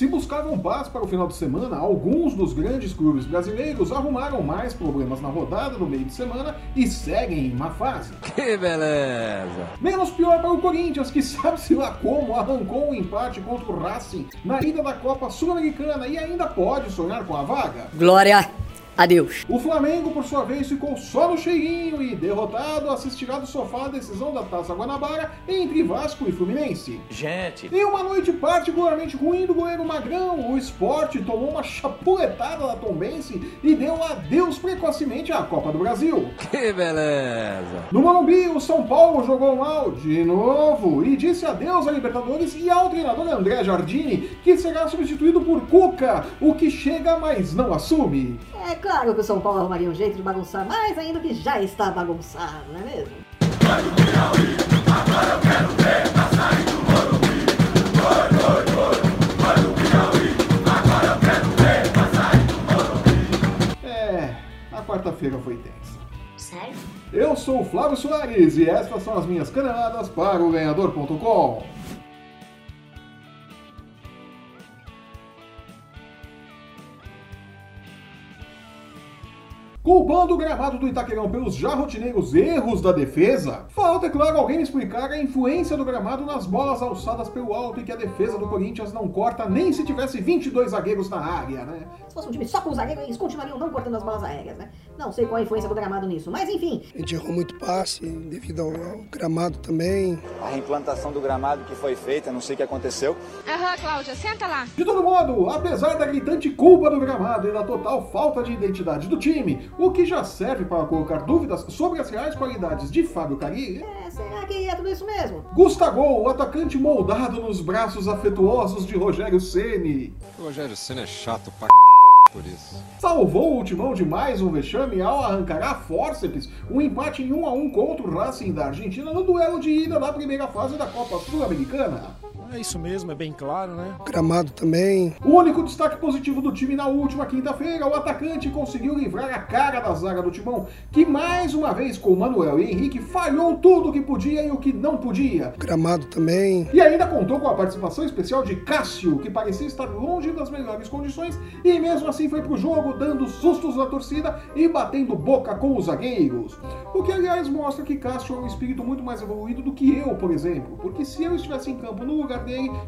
Se buscavam paz para o final de semana, alguns dos grandes clubes brasileiros arrumaram mais problemas na rodada do meio de semana e seguem em má fase. Que beleza! Menos pior para o Corinthians, que sabe-se lá como arrancou um empate contra o Racing na ida da Copa Sul-Americana e ainda pode sonhar com a vaga. Glória Adeus. O Flamengo, por sua vez, ficou só no cheirinho e, derrotado, assistirá do sofá a decisão da Taça Guanabara entre Vasco e Fluminense. Gente! Em uma noite particularmente ruim do goleiro Magrão, o esporte tomou uma chapuletada da Tombense e deu adeus precocemente à Copa do Brasil. Que beleza! No Morumbi, o São Paulo jogou mal de novo e disse adeus à Libertadores e ao treinador André Jardini, que será substituído por Cuca, o que chega, mas não assume. É claro que o São Paulo arrumaria um jeito de bagunçar mais ainda que já está bagunçado, não é mesmo? É, a quarta-feira foi tensa. Sério? Eu sou o Flávio Soares e estas são as minhas caneladas para o ganhador.com. Culpando o gramado do Itaquerão pelos já rotineiros erros da defesa, falta, é claro, alguém explicar a influência do gramado nas bolas alçadas pelo alto e que a defesa do Corinthians não corta nem se tivesse 22 zagueiros na área, né? Se fosse um time só com zagueiro, eles continuariam não cortando as bolas aéreas, né? Não sei qual a influência do gramado nisso, mas enfim. A gente errou muito passe devido ao, ao gramado também. A reimplantação do gramado que foi feita, não sei o que aconteceu. Aham, Cláudia, senta lá. De todo modo, apesar da gritante culpa do gramado e da total falta de identidade do time, o que já serve para colocar dúvidas sobre as reais qualidades de Fábio Carilli, É, será que é tudo isso mesmo? Gustavo, o atacante moldado nos braços afetuosos de Rogério Ceni, Rogério Senna é chato pra por isso. salvou o timão de mais um vexame ao arrancar a fórceps um empate em 1 a 1 contra o Racing da Argentina no duelo de ida da primeira fase da Copa Sul-Americana. É isso mesmo, é bem claro, né? Gramado também. O único destaque positivo do time na última quinta-feira, o atacante conseguiu livrar a cara da zaga do Timão, que mais uma vez com Manuel e Henrique falhou tudo o que podia e o que não podia. Gramado também. E ainda contou com a participação especial de Cássio, que parecia estar longe das melhores condições e mesmo assim foi pro jogo dando sustos na torcida e batendo boca com os zagueiros. O que aliás mostra que Cássio é um espírito muito mais evoluído do que eu, por exemplo, porque se eu estivesse em campo no lugar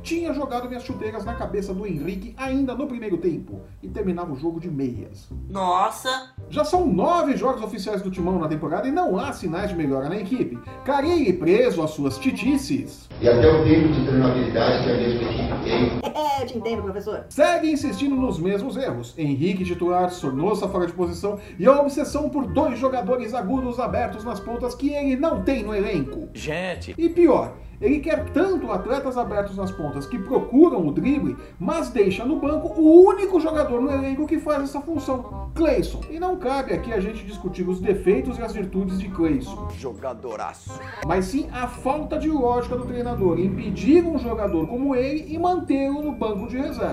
tinha jogado minhas chuteiras na cabeça do Henrique ainda no primeiro tempo e terminava o jogo de meias. Nossa! Já são nove jogos oficiais do Timão na temporada e não há sinais de melhora na equipe. Carilli preso às suas titices. e até o tempo de treinabilidade que a mesma equipe tem. É, eu te entendo, professor. Segue insistindo nos mesmos erros. Henrique titular, Sornosa fora de posição e a obsessão por dois jogadores agudos abertos nas pontas que ele não tem no elenco. Gente! E pior, ele quer tanto atletas abertos nas pontas que procuram o drible, mas deixa no banco o único jogador no elenco que faz essa função, Cleison. E não cabe aqui a gente discutir os defeitos e as virtudes de Cleison, Jogadoraço. mas sim a falta de lógica do treinador em pedir um jogador como ele e mantê-lo no banco de reserva.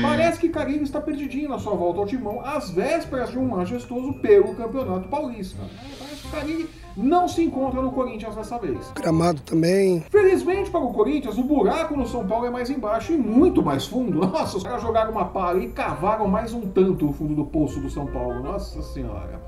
Parece que Carilho está perdidinho na sua volta ao timão às vésperas de um majestoso pelo Campeonato Paulista. Carilli não se encontra no Corinthians dessa vez. Gramado também. Felizmente para o Corinthians, o buraco no São Paulo é mais embaixo e muito mais fundo. Nossa, os caras jogaram uma pá e cavaram mais um tanto o fundo do poço do São Paulo. Nossa senhora.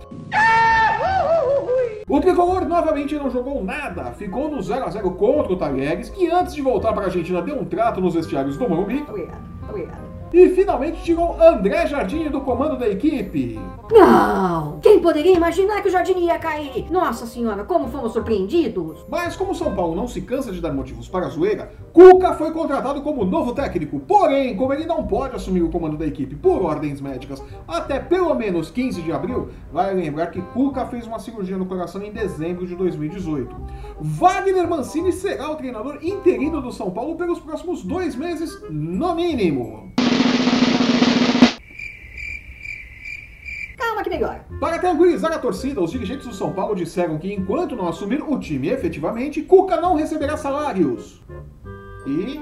O tricolor novamente não jogou nada, ficou no 0 a 0 contra o Talheres, que antes de voltar para a Argentina deu um trato nos vestiários do Morumbi Obrigado, obrigado. E finalmente tirou André Jardim do comando da equipe. Não! Quem poderia imaginar que o Jardim ia cair? Nossa senhora, como fomos surpreendidos! Mas como São Paulo não se cansa de dar motivos para a zoeira, Cuca foi contratado como novo técnico. Porém, como ele não pode assumir o comando da equipe por ordens médicas até pelo menos 15 de abril, vale lembrar que Cuca fez uma cirurgia no coração em dezembro de 2018. Wagner Mancini será o treinador interino do São Paulo pelos próximos dois meses, no mínimo. Melhora. Para tranquilizar a torcida, os dirigentes do São Paulo disseram que enquanto não assumir o time efetivamente, Cuca não receberá salários. E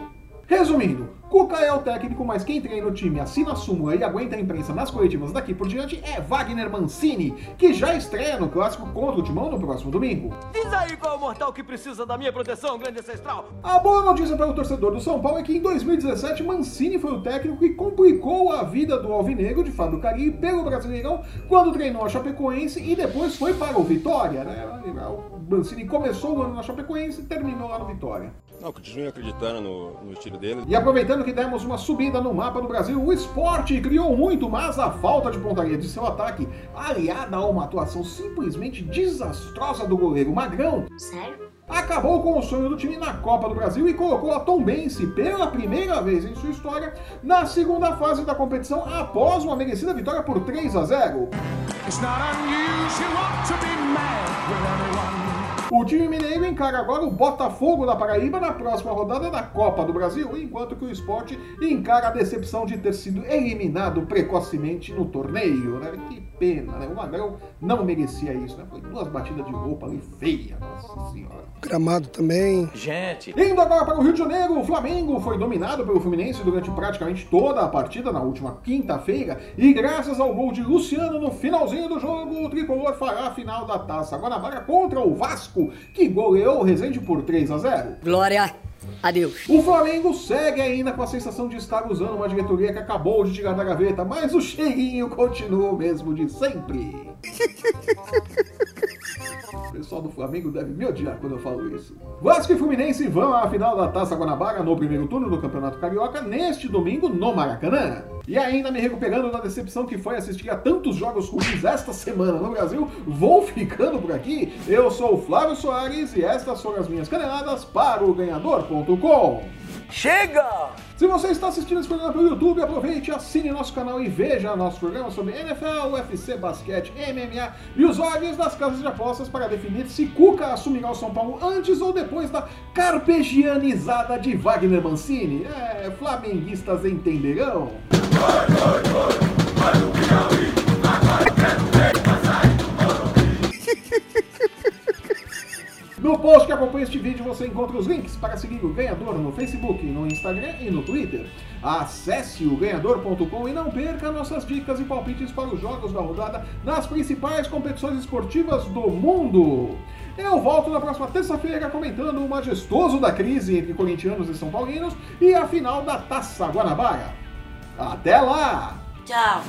Resumindo, Cuca é o técnico, mas quem treina o time, assina a súmula e aguenta a imprensa nas coletivas daqui por diante é Wagner Mancini, que já estreia no clássico contra o Timão no próximo domingo. Diz aí qual é o mortal que precisa da minha proteção, grande ancestral. A boa notícia para o torcedor do São Paulo é que em 2017 Mancini foi o técnico que complicou a vida do Alvinegro de Fábio Carilli pelo Brasileirão quando treinou a Chapecoense e depois foi para o Vitória. Né? Mancini começou o ano na Chapecoense e terminou lá no Vitória. Não, continue acreditando no, no estilo dele. E aproveitando que demos uma subida no mapa do Brasil, o esporte criou muito, mas a falta de pontaria de seu ataque, aliada a uma atuação simplesmente desastrosa do goleiro Magrão, Sério? acabou com o sonho do time na Copa do Brasil e colocou a Tombense pela primeira vez em sua história na segunda fase da competição após uma merecida vitória por 3 a 0. O time mineiro encara agora o Botafogo da Paraíba na próxima rodada da Copa do Brasil, enquanto que o esporte encara a decepção de ter sido eliminado precocemente no torneio. Né? Que pena, né? O Magrão não merecia isso, né? Foi duas batidas de roupa ali feia, nossa senhora. Gramado também. Gente. Indo agora para o Rio de Janeiro, o Flamengo foi dominado pelo Fluminense durante praticamente toda a partida na última quinta-feira e graças ao gol de Luciano no finalzinho do jogo, o tricolor fará a final da Taça Guanabara contra o Vasco, que goleou o Resende por 3 a 0. Glória a Deus. O Flamengo segue ainda com a sensação de estar usando uma diretoria que acabou de tirar da gaveta, mas o cheirinho continua o mesmo de sempre. Pessoal do Flamengo deve me odiar quando eu falo isso. Vasco e Fluminense vão à final da Taça Guanabara no primeiro turno do Campeonato Carioca neste domingo no Maracanã. E ainda me recuperando da decepção que foi assistir a tantos jogos ruins esta semana no Brasil, vou ficando por aqui. Eu sou o Flávio Soares e estas foram as minhas caneladas para o Ganhador.com. Chega! Se você está assistindo esse programa pelo YouTube, aproveite, assine nosso canal e veja nosso programa sobre NFL, UFC, basquete, MMA e os olhos das casas de apostas para definir se Cuca assumirá o São Paulo antes ou depois da carpegianizada de Wagner Mancini. É, flamenguistas entenderão. No post que acompanha este vídeo você encontra os links para seguir o ganhador no Facebook, no Instagram e no Twitter. Acesse o ganhador.com e não perca nossas dicas e palpites para os jogos da rodada nas principais competições esportivas do mundo. Eu volto na próxima terça-feira comentando o majestoso da crise entre corintianos e são paulinos e a final da Taça Guanabara. Até lá! Tchau.